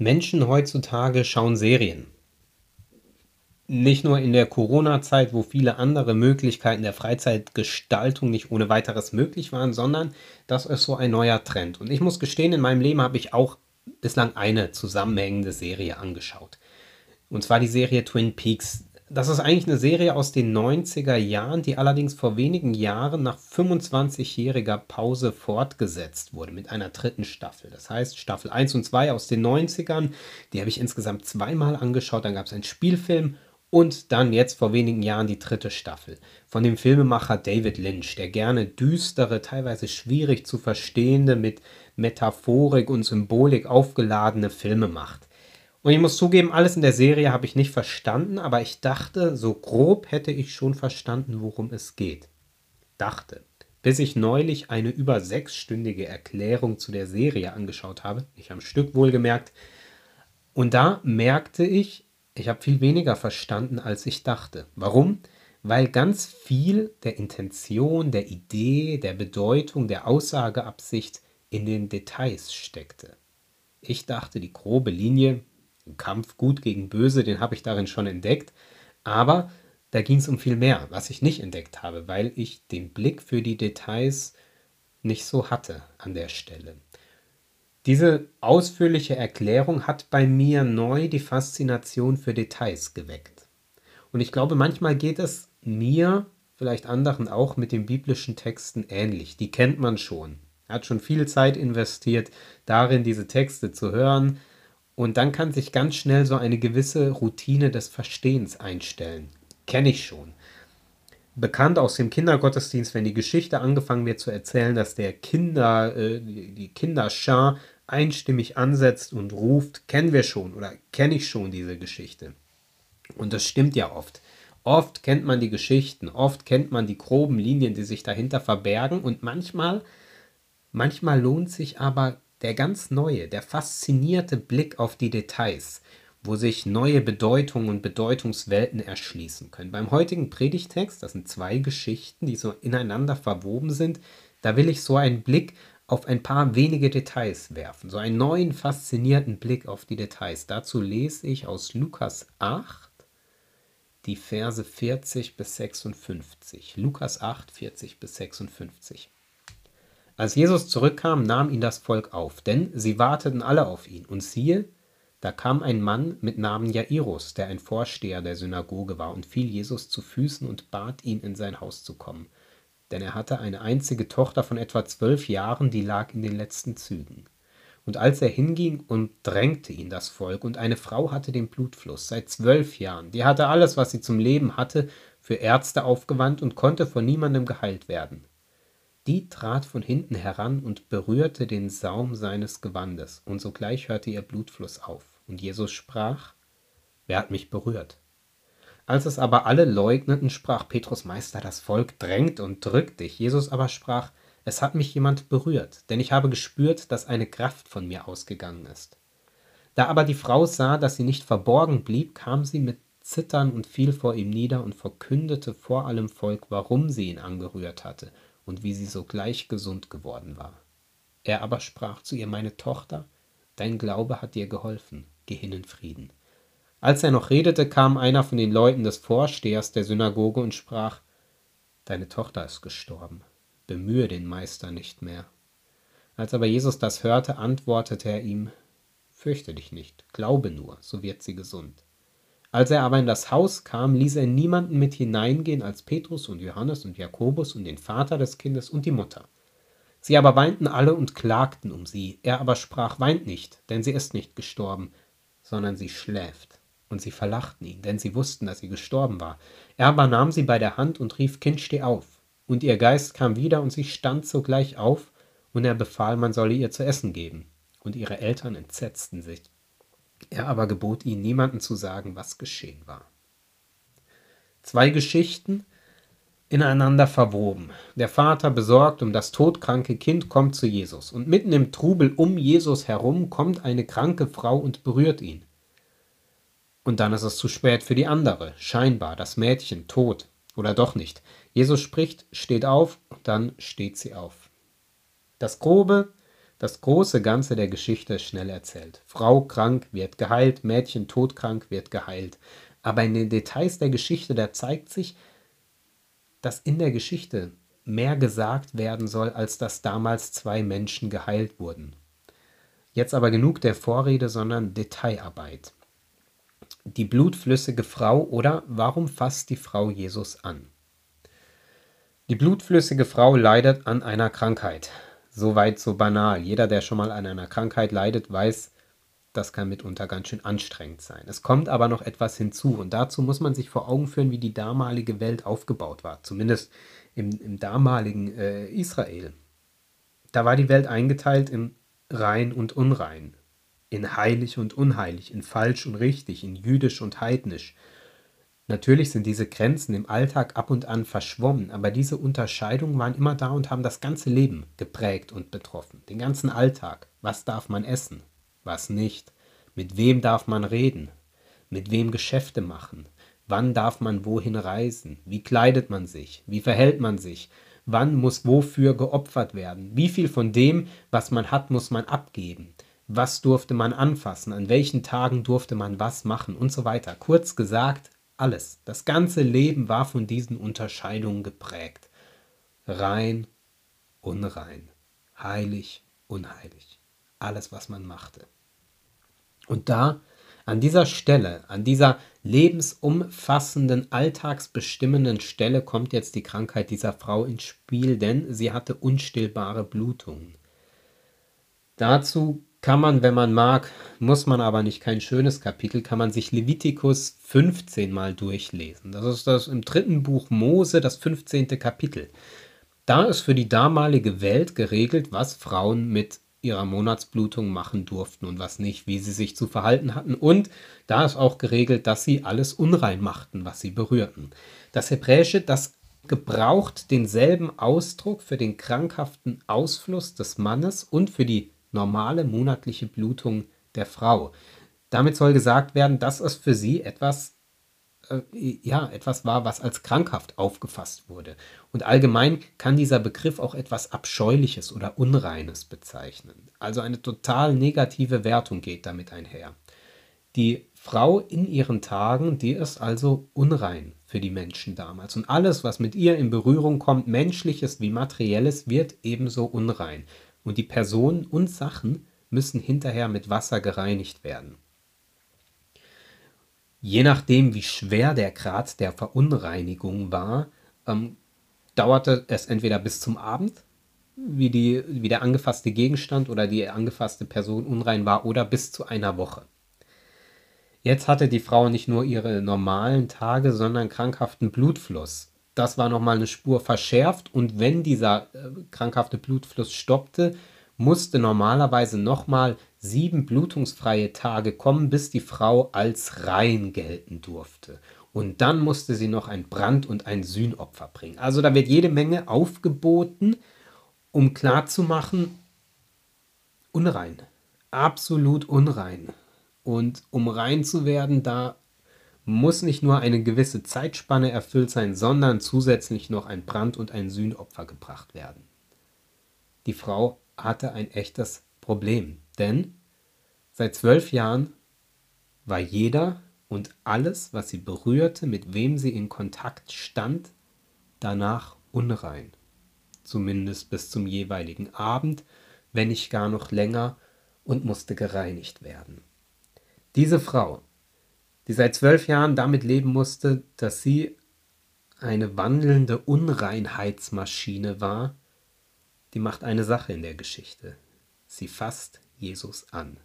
Menschen heutzutage schauen Serien. Nicht nur in der Corona-Zeit, wo viele andere Möglichkeiten der Freizeitgestaltung nicht ohne weiteres möglich waren, sondern das ist so ein neuer Trend. Und ich muss gestehen, in meinem Leben habe ich auch bislang eine zusammenhängende Serie angeschaut. Und zwar die Serie Twin Peaks. Das ist eigentlich eine Serie aus den 90er Jahren, die allerdings vor wenigen Jahren nach 25-jähriger Pause fortgesetzt wurde mit einer dritten Staffel. Das heißt, Staffel 1 und 2 aus den 90ern, die habe ich insgesamt zweimal angeschaut. Dann gab es einen Spielfilm und dann jetzt vor wenigen Jahren die dritte Staffel von dem Filmemacher David Lynch, der gerne düstere, teilweise schwierig zu verstehende, mit Metaphorik und Symbolik aufgeladene Filme macht. Und ich muss zugeben, alles in der Serie habe ich nicht verstanden, aber ich dachte, so grob hätte ich schon verstanden, worum es geht. Dachte. Bis ich neulich eine über sechsstündige Erklärung zu der Serie angeschaut habe, nicht am Stück wohlgemerkt, und da merkte ich, ich habe viel weniger verstanden, als ich dachte. Warum? Weil ganz viel der Intention, der Idee, der Bedeutung, der Aussageabsicht in den Details steckte. Ich dachte, die grobe Linie, Kampf gut gegen böse, den habe ich darin schon entdeckt. Aber da ging es um viel mehr, was ich nicht entdeckt habe, weil ich den Blick für die Details nicht so hatte an der Stelle. Diese ausführliche Erklärung hat bei mir neu die Faszination für Details geweckt. Und ich glaube, manchmal geht es mir, vielleicht anderen auch, mit den biblischen Texten ähnlich. Die kennt man schon. Er hat schon viel Zeit investiert, darin diese Texte zu hören, und dann kann sich ganz schnell so eine gewisse Routine des Verstehens einstellen. Kenne ich schon. Bekannt aus dem Kindergottesdienst, wenn die Geschichte angefangen wird zu erzählen, dass der Kinder, äh, die Kinderschar einstimmig ansetzt und ruft, kennen wir schon oder kenne ich schon diese Geschichte. Und das stimmt ja oft. Oft kennt man die Geschichten, oft kennt man die groben Linien, die sich dahinter verbergen und manchmal, manchmal lohnt sich aber der ganz neue, der faszinierte Blick auf die Details, wo sich neue Bedeutungen und Bedeutungswelten erschließen können. Beim heutigen Predigtext, das sind zwei Geschichten, die so ineinander verwoben sind, da will ich so einen Blick auf ein paar wenige Details werfen, so einen neuen faszinierten Blick auf die Details. Dazu lese ich aus Lukas 8 die Verse 40 bis 56. Lukas 8, 40 bis 56. Als Jesus zurückkam, nahm ihn das Volk auf, denn sie warteten alle auf ihn. Und siehe, da kam ein Mann mit Namen Jairus, der ein Vorsteher der Synagoge war, und fiel Jesus zu Füßen und bat ihn, in sein Haus zu kommen. Denn er hatte eine einzige Tochter von etwa zwölf Jahren, die lag in den letzten Zügen. Und als er hinging, umdrängte ihn das Volk, und eine Frau hatte den Blutfluss seit zwölf Jahren. Die hatte alles, was sie zum Leben hatte, für Ärzte aufgewandt und konnte von niemandem geheilt werden. Die trat von hinten heran und berührte den Saum seines Gewandes, und sogleich hörte ihr Blutfluss auf. Und Jesus sprach, Wer hat mich berührt? Als es aber alle leugneten, sprach Petrus Meister, das Volk drängt und drückt dich. Jesus aber sprach, es hat mich jemand berührt, denn ich habe gespürt, dass eine Kraft von mir ausgegangen ist. Da aber die Frau sah, dass sie nicht verborgen blieb, kam sie mit Zittern und fiel vor ihm nieder und verkündete vor allem Volk, warum sie ihn angerührt hatte und wie sie sogleich gesund geworden war. Er aber sprach zu ihr, meine Tochter, dein Glaube hat dir geholfen, geh hin in Frieden. Als er noch redete, kam einer von den Leuten des Vorstehers der Synagoge und sprach, Deine Tochter ist gestorben, bemühe den Meister nicht mehr. Als aber Jesus das hörte, antwortete er ihm, Fürchte dich nicht, glaube nur, so wird sie gesund. Als er aber in das Haus kam, ließ er niemanden mit hineingehen als Petrus und Johannes und Jakobus und den Vater des Kindes und die Mutter. Sie aber weinten alle und klagten um sie. Er aber sprach, weint nicht, denn sie ist nicht gestorben, sondern sie schläft. Und sie verlachten ihn, denn sie wussten, dass sie gestorben war. Er aber nahm sie bei der Hand und rief, Kind, steh auf. Und ihr Geist kam wieder, und sie stand sogleich auf, und er befahl, man solle ihr zu essen geben. Und ihre Eltern entsetzten sich. Er aber gebot ihnen, niemanden zu sagen, was geschehen war. Zwei Geschichten ineinander verwoben. Der Vater besorgt um das todkranke Kind kommt zu Jesus und mitten im Trubel um Jesus herum kommt eine kranke Frau und berührt ihn. Und dann ist es zu spät für die andere, scheinbar das Mädchen tot oder doch nicht. Jesus spricht, steht auf dann steht sie auf. Das grobe Das große Ganze der Geschichte ist schnell erzählt. Frau krank wird geheilt, Mädchen todkrank wird geheilt. Aber in den Details der Geschichte, da zeigt sich, dass in der Geschichte mehr gesagt werden soll, als dass damals zwei Menschen geheilt wurden. Jetzt aber genug der Vorrede, sondern Detailarbeit. Die blutflüssige Frau oder warum fasst die Frau Jesus an? Die blutflüssige Frau leidet an einer Krankheit. Soweit so banal. Jeder, der schon mal an einer Krankheit leidet, weiß, das kann mitunter ganz schön anstrengend sein. Es kommt aber noch etwas hinzu und dazu muss man sich vor Augen führen, wie die damalige Welt aufgebaut war, zumindest im, im damaligen äh, Israel. Da war die Welt eingeteilt in rein und unrein, in heilig und unheilig, in falsch und richtig, in jüdisch und heidnisch. Natürlich sind diese Grenzen im Alltag ab und an verschwommen, aber diese Unterscheidungen waren immer da und haben das ganze Leben geprägt und betroffen. Den ganzen Alltag. Was darf man essen? was nicht, mit wem darf man reden, mit wem Geschäfte machen, wann darf man wohin reisen, wie kleidet man sich, wie verhält man sich, wann muss wofür geopfert werden, wie viel von dem, was man hat, muss man abgeben, was durfte man anfassen, an welchen Tagen durfte man was machen? Und so weiter. Kurz gesagt, alles. Das ganze Leben war von diesen Unterscheidungen geprägt. Rein, unrein, heilig, unheilig alles, was man machte. Und da, an dieser Stelle, an dieser lebensumfassenden, alltagsbestimmenden Stelle kommt jetzt die Krankheit dieser Frau ins Spiel, denn sie hatte unstillbare Blutungen. Dazu kann man, wenn man mag, muss man aber nicht kein schönes Kapitel, kann man sich Levitikus 15 mal durchlesen. Das ist das im dritten Buch Mose, das 15. Kapitel. Da ist für die damalige Welt geregelt, was Frauen mit ihrer Monatsblutung machen durften und was nicht, wie sie sich zu verhalten hatten. Und da ist auch geregelt, dass sie alles unrein machten, was sie berührten. Das Hebräische, das gebraucht denselben Ausdruck für den krankhaften Ausfluss des Mannes und für die normale monatliche Blutung der Frau. Damit soll gesagt werden, dass es für sie etwas äh, ja, etwas war, was als krankhaft aufgefasst wurde. Und allgemein kann dieser Begriff auch etwas Abscheuliches oder Unreines bezeichnen. Also eine total negative Wertung geht damit einher. Die Frau in ihren Tagen, die ist also unrein für die Menschen damals. Und alles, was mit ihr in Berührung kommt, menschliches wie materielles, wird ebenso unrein. Und die Personen und Sachen müssen hinterher mit Wasser gereinigt werden. Je nachdem, wie schwer der Grad der Verunreinigung war, ähm, dauerte es entweder bis zum Abend, wie, die, wie der angefasste Gegenstand oder die angefasste Person unrein war, oder bis zu einer Woche. Jetzt hatte die Frau nicht nur ihre normalen Tage, sondern krankhaften Blutfluss. Das war nochmal eine Spur verschärft und wenn dieser äh, krankhafte Blutfluss stoppte, musste normalerweise nochmal sieben blutungsfreie Tage kommen, bis die Frau als rein gelten durfte. Und dann musste sie noch ein Brand- und ein Sühnopfer bringen. Also da wird jede Menge aufgeboten, um klarzumachen, unrein, absolut unrein. Und um rein zu werden, da muss nicht nur eine gewisse Zeitspanne erfüllt sein, sondern zusätzlich noch ein Brand- und ein Sühnopfer gebracht werden. Die Frau hatte ein echtes Problem, denn seit zwölf Jahren war jeder und alles, was sie berührte, mit wem sie in Kontakt stand, danach unrein. Zumindest bis zum jeweiligen Abend, wenn nicht gar noch länger, und musste gereinigt werden. Diese Frau, die seit zwölf Jahren damit leben musste, dass sie eine wandelnde Unreinheitsmaschine war, die macht eine Sache in der Geschichte. Sie fasst Jesus an.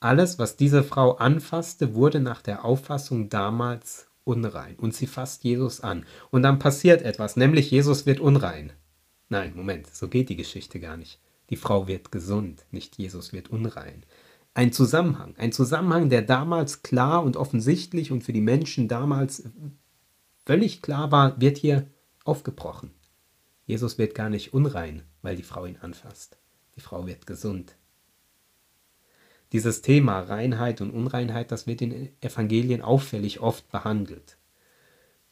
Alles, was diese Frau anfasste, wurde nach der Auffassung damals unrein. Und sie fasst Jesus an. Und dann passiert etwas, nämlich Jesus wird unrein. Nein, Moment, so geht die Geschichte gar nicht. Die Frau wird gesund, nicht Jesus wird unrein. Ein Zusammenhang, ein Zusammenhang, der damals klar und offensichtlich und für die Menschen damals völlig klar war, wird hier aufgebrochen. Jesus wird gar nicht unrein, weil die Frau ihn anfasst. Die Frau wird gesund. Dieses Thema Reinheit und Unreinheit, das wird in Evangelien auffällig oft behandelt.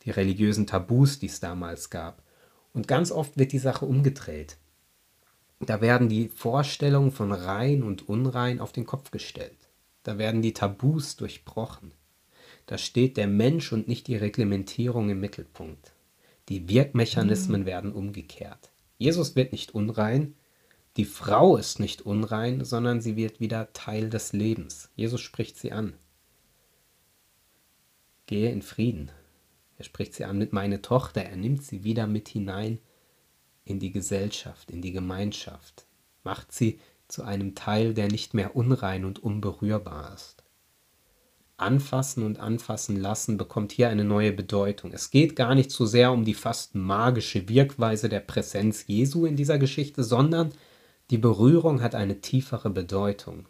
Die religiösen Tabus, die es damals gab. Und ganz oft wird die Sache umgedreht. Da werden die Vorstellungen von rein und unrein auf den Kopf gestellt. Da werden die Tabus durchbrochen. Da steht der Mensch und nicht die Reglementierung im Mittelpunkt. Die Wirkmechanismen werden umgekehrt. Jesus wird nicht unrein, die Frau ist nicht unrein, sondern sie wird wieder Teil des Lebens. Jesus spricht sie an. Gehe in Frieden. Er spricht sie an mit meine Tochter. Er nimmt sie wieder mit hinein in die Gesellschaft, in die Gemeinschaft. Macht sie zu einem Teil, der nicht mehr unrein und unberührbar ist. Anfassen und anfassen lassen bekommt hier eine neue Bedeutung. Es geht gar nicht so sehr um die fast magische Wirkweise der Präsenz Jesu in dieser Geschichte, sondern die Berührung hat eine tiefere Bedeutung.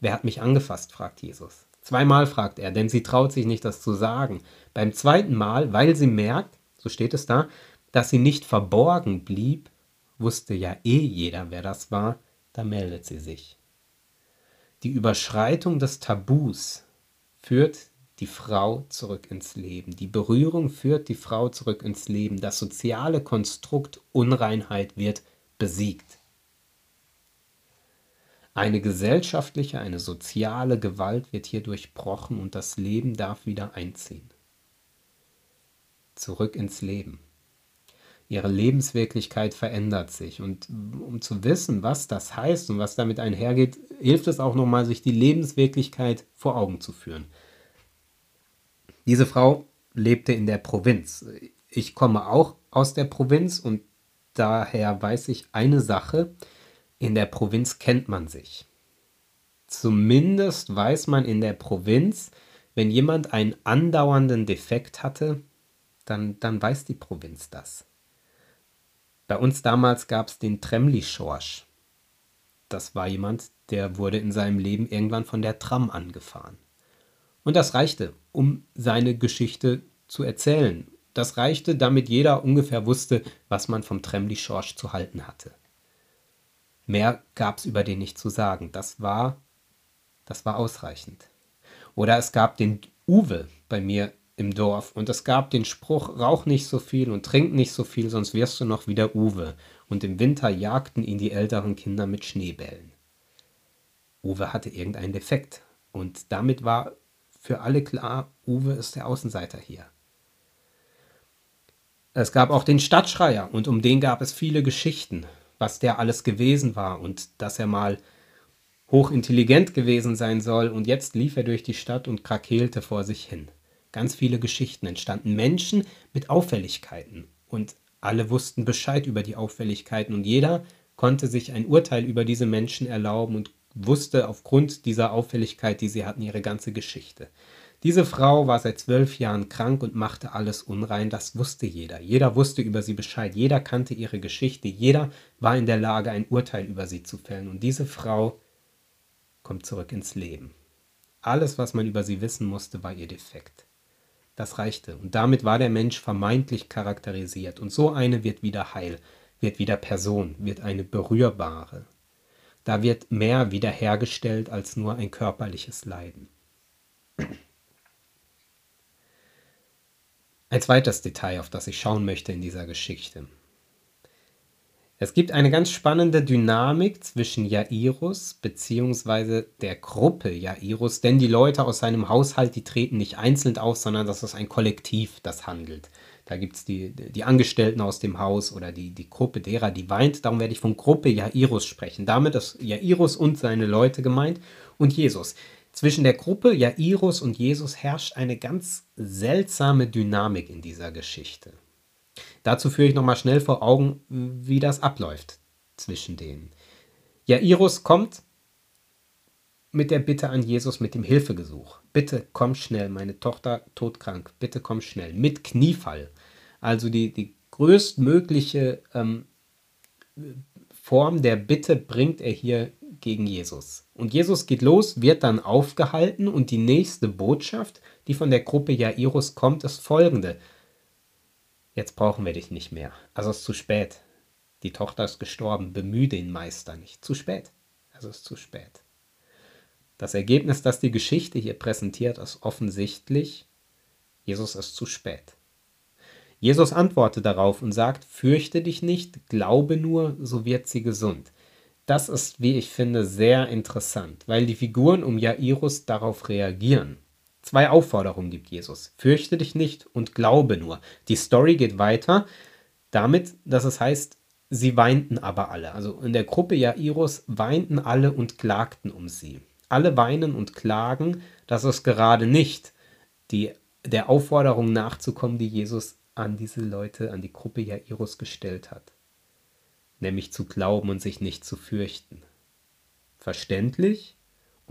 Wer hat mich angefasst? fragt Jesus. Zweimal fragt er, denn sie traut sich nicht, das zu sagen. Beim zweiten Mal, weil sie merkt, so steht es da, dass sie nicht verborgen blieb, wusste ja eh jeder, wer das war, da meldet sie sich. Die Überschreitung des Tabus führt die Frau zurück ins Leben. Die Berührung führt die Frau zurück ins Leben. Das soziale Konstrukt Unreinheit wird besiegt. Eine gesellschaftliche, eine soziale Gewalt wird hier durchbrochen und das Leben darf wieder einziehen. Zurück ins Leben. Ihre Lebenswirklichkeit verändert sich. Und um zu wissen, was das heißt und was damit einhergeht, hilft es auch nochmal, sich die Lebenswirklichkeit vor Augen zu führen. Diese Frau lebte in der Provinz. Ich komme auch aus der Provinz und daher weiß ich eine Sache, in der Provinz kennt man sich. Zumindest weiß man in der Provinz, wenn jemand einen andauernden Defekt hatte, dann, dann weiß die Provinz das. Bei uns damals gab es den Tremli-Schorsch. Das war jemand, der wurde in seinem Leben irgendwann von der Tram angefahren. Und das reichte, um seine Geschichte zu erzählen. Das reichte, damit jeder ungefähr wusste, was man vom Tremli-Schorsch zu halten hatte. Mehr gab es über den nicht zu sagen. Das war, das war ausreichend. Oder es gab den Uwe bei mir im Dorf und es gab den Spruch, rauch nicht so viel und trink nicht so viel, sonst wirst du noch wieder Uwe. Und im Winter jagten ihn die älteren Kinder mit Schneebällen. Uwe hatte irgendeinen Defekt und damit war für alle klar, Uwe ist der Außenseiter hier. Es gab auch den Stadtschreier und um den gab es viele Geschichten was der alles gewesen war und dass er mal hochintelligent gewesen sein soll und jetzt lief er durch die Stadt und krakeelte vor sich hin. Ganz viele Geschichten entstanden, Menschen mit Auffälligkeiten und alle wussten Bescheid über die Auffälligkeiten und jeder konnte sich ein Urteil über diese Menschen erlauben und wusste aufgrund dieser Auffälligkeit, die sie hatten, ihre ganze Geschichte. Diese Frau war seit zwölf Jahren krank und machte alles unrein, das wusste jeder. Jeder wusste über sie Bescheid, jeder kannte ihre Geschichte, jeder war in der Lage, ein Urteil über sie zu fällen. Und diese Frau kommt zurück ins Leben. Alles, was man über sie wissen musste, war ihr defekt. Das reichte. Und damit war der Mensch vermeintlich charakterisiert. Und so eine wird wieder heil, wird wieder Person, wird eine berührbare. Da wird mehr wiederhergestellt als nur ein körperliches Leiden. Ein zweites Detail, auf das ich schauen möchte in dieser Geschichte. Es gibt eine ganz spannende Dynamik zwischen Jairus bzw. der Gruppe Jairus, denn die Leute aus seinem Haushalt, die treten nicht einzeln auf, sondern das ist ein Kollektiv, das handelt. Da gibt es die, die Angestellten aus dem Haus oder die, die Gruppe derer, die weint. Darum werde ich von Gruppe Jairus sprechen. Damit ist Jairus und seine Leute gemeint und Jesus. Zwischen der Gruppe Jairus und Jesus herrscht eine ganz seltsame Dynamik in dieser Geschichte. Dazu führe ich nochmal schnell vor Augen, wie das abläuft zwischen denen. Jairus kommt mit der Bitte an Jesus mit dem Hilfegesuch. Bitte komm schnell, meine Tochter todkrank, bitte komm schnell. Mit Kniefall. Also die, die größtmögliche ähm, Form der Bitte bringt er hier gegen Jesus. Und Jesus geht los, wird dann aufgehalten und die nächste Botschaft, die von der Gruppe Jairus kommt, ist folgende. Jetzt brauchen wir dich nicht mehr. Also ist zu spät. Die Tochter ist gestorben. Bemühe den Meister nicht. Zu spät. Also ist zu spät. Das Ergebnis, das die Geschichte hier präsentiert, ist offensichtlich, Jesus ist zu spät. Jesus antwortet darauf und sagt, fürchte dich nicht, glaube nur, so wird sie gesund. Das ist, wie ich finde, sehr interessant, weil die Figuren um Jairus darauf reagieren. Zwei Aufforderungen gibt Jesus. Fürchte dich nicht und glaube nur. Die Story geht weiter damit, dass es heißt, sie weinten aber alle. Also in der Gruppe Jairus weinten alle und klagten um sie. Alle weinen und klagen, das ist gerade nicht die, der Aufforderung nachzukommen, die Jesus an diese Leute, an die Gruppe Jairus gestellt hat. Nämlich zu glauben und sich nicht zu fürchten. Verständlich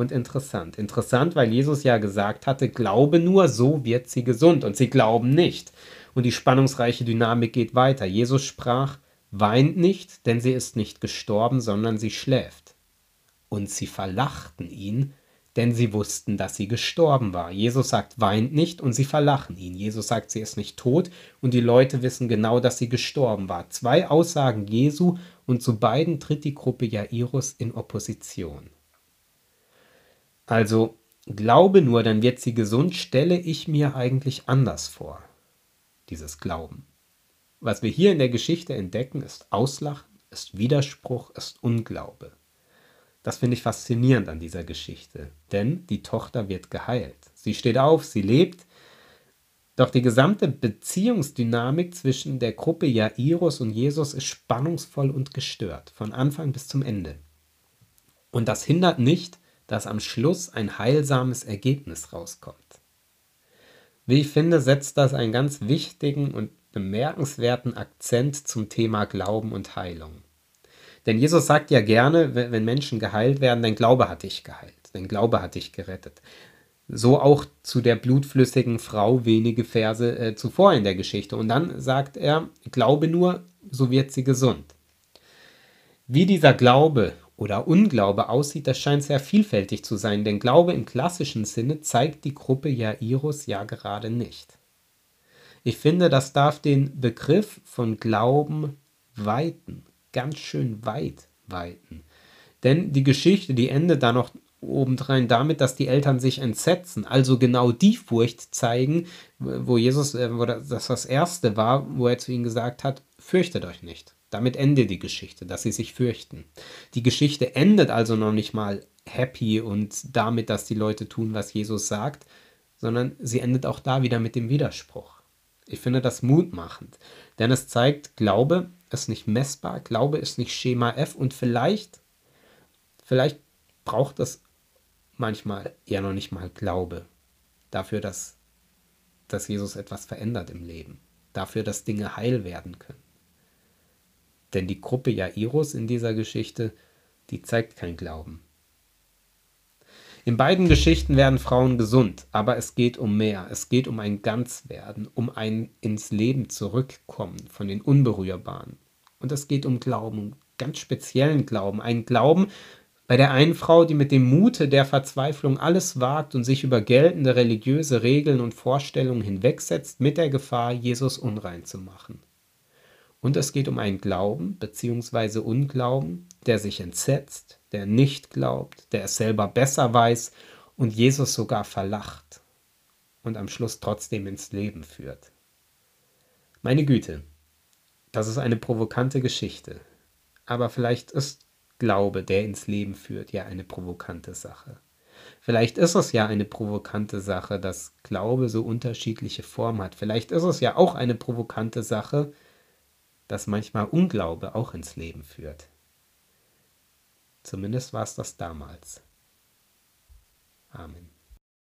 und interessant. Interessant, weil Jesus ja gesagt hatte, glaube nur, so wird sie gesund. Und sie glauben nicht. Und die spannungsreiche Dynamik geht weiter. Jesus sprach, weint nicht, denn sie ist nicht gestorben, sondern sie schläft. Und sie verlachten ihn, denn sie wussten, dass sie gestorben war. Jesus sagt, weint nicht und sie verlachen ihn. Jesus sagt, sie ist nicht tot und die Leute wissen genau, dass sie gestorben war. Zwei Aussagen Jesu und zu beiden tritt die Gruppe Jairus in Opposition. Also, glaube nur, dann wird sie gesund, stelle ich mir eigentlich anders vor. Dieses Glauben. Was wir hier in der Geschichte entdecken, ist Auslachen, ist Widerspruch, ist Unglaube. Das finde ich faszinierend an dieser Geschichte, denn die Tochter wird geheilt. Sie steht auf, sie lebt, doch die gesamte Beziehungsdynamik zwischen der Gruppe Jairus und Jesus ist spannungsvoll und gestört, von Anfang bis zum Ende. Und das hindert nicht, dass am Schluss ein heilsames Ergebnis rauskommt. Wie ich finde, setzt das einen ganz wichtigen und bemerkenswerten Akzent zum Thema Glauben und Heilung. Denn Jesus sagt ja gerne, wenn Menschen geheilt werden, dein Glaube hat dich geheilt, dein Glaube hat dich gerettet. So auch zu der blutflüssigen Frau wenige Verse äh, zuvor in der Geschichte. Und dann sagt er, glaube nur, so wird sie gesund. Wie dieser Glaube oder Unglaube aussieht, das scheint sehr vielfältig zu sein, denn Glaube im klassischen Sinne zeigt die Gruppe Jairus ja gerade nicht. Ich finde, das darf den Begriff von Glauben weiten ganz schön weit weiten. Denn die Geschichte, die endet da noch obendrein damit, dass die Eltern sich entsetzen, also genau die Furcht zeigen, wo Jesus, äh, wo das das erste war, wo er zu ihnen gesagt hat, fürchtet euch nicht. Damit endet die Geschichte, dass sie sich fürchten. Die Geschichte endet also noch nicht mal happy und damit, dass die Leute tun, was Jesus sagt, sondern sie endet auch da wieder mit dem Widerspruch. Ich finde das mutmachend, denn es zeigt, Glaube ist nicht messbar, Glaube ist nicht Schema F und vielleicht, vielleicht braucht es manchmal eher noch nicht mal Glaube dafür, dass, dass Jesus etwas verändert im Leben, dafür, dass Dinge heil werden können. Denn die Gruppe Jairus in dieser Geschichte, die zeigt kein Glauben. In beiden Geschichten werden Frauen gesund, aber es geht um mehr. Es geht um ein Ganzwerden, um ein ins Leben zurückkommen von den Unberührbaren. Und es geht um Glauben, ganz speziellen Glauben. Ein Glauben bei der einen Frau, die mit dem Mute der Verzweiflung alles wagt und sich über geltende religiöse Regeln und Vorstellungen hinwegsetzt, mit der Gefahr, Jesus unrein zu machen. Und es geht um einen Glauben bzw. Unglauben, der sich entsetzt, der nicht glaubt, der es selber besser weiß und Jesus sogar verlacht und am Schluss trotzdem ins Leben führt. Meine Güte, das ist eine provokante Geschichte, aber vielleicht ist Glaube, der ins Leben führt, ja eine provokante Sache. Vielleicht ist es ja eine provokante Sache, dass Glaube so unterschiedliche Formen hat. Vielleicht ist es ja auch eine provokante Sache, dass manchmal Unglaube auch ins Leben führt. Zumindest war es das damals. Amen.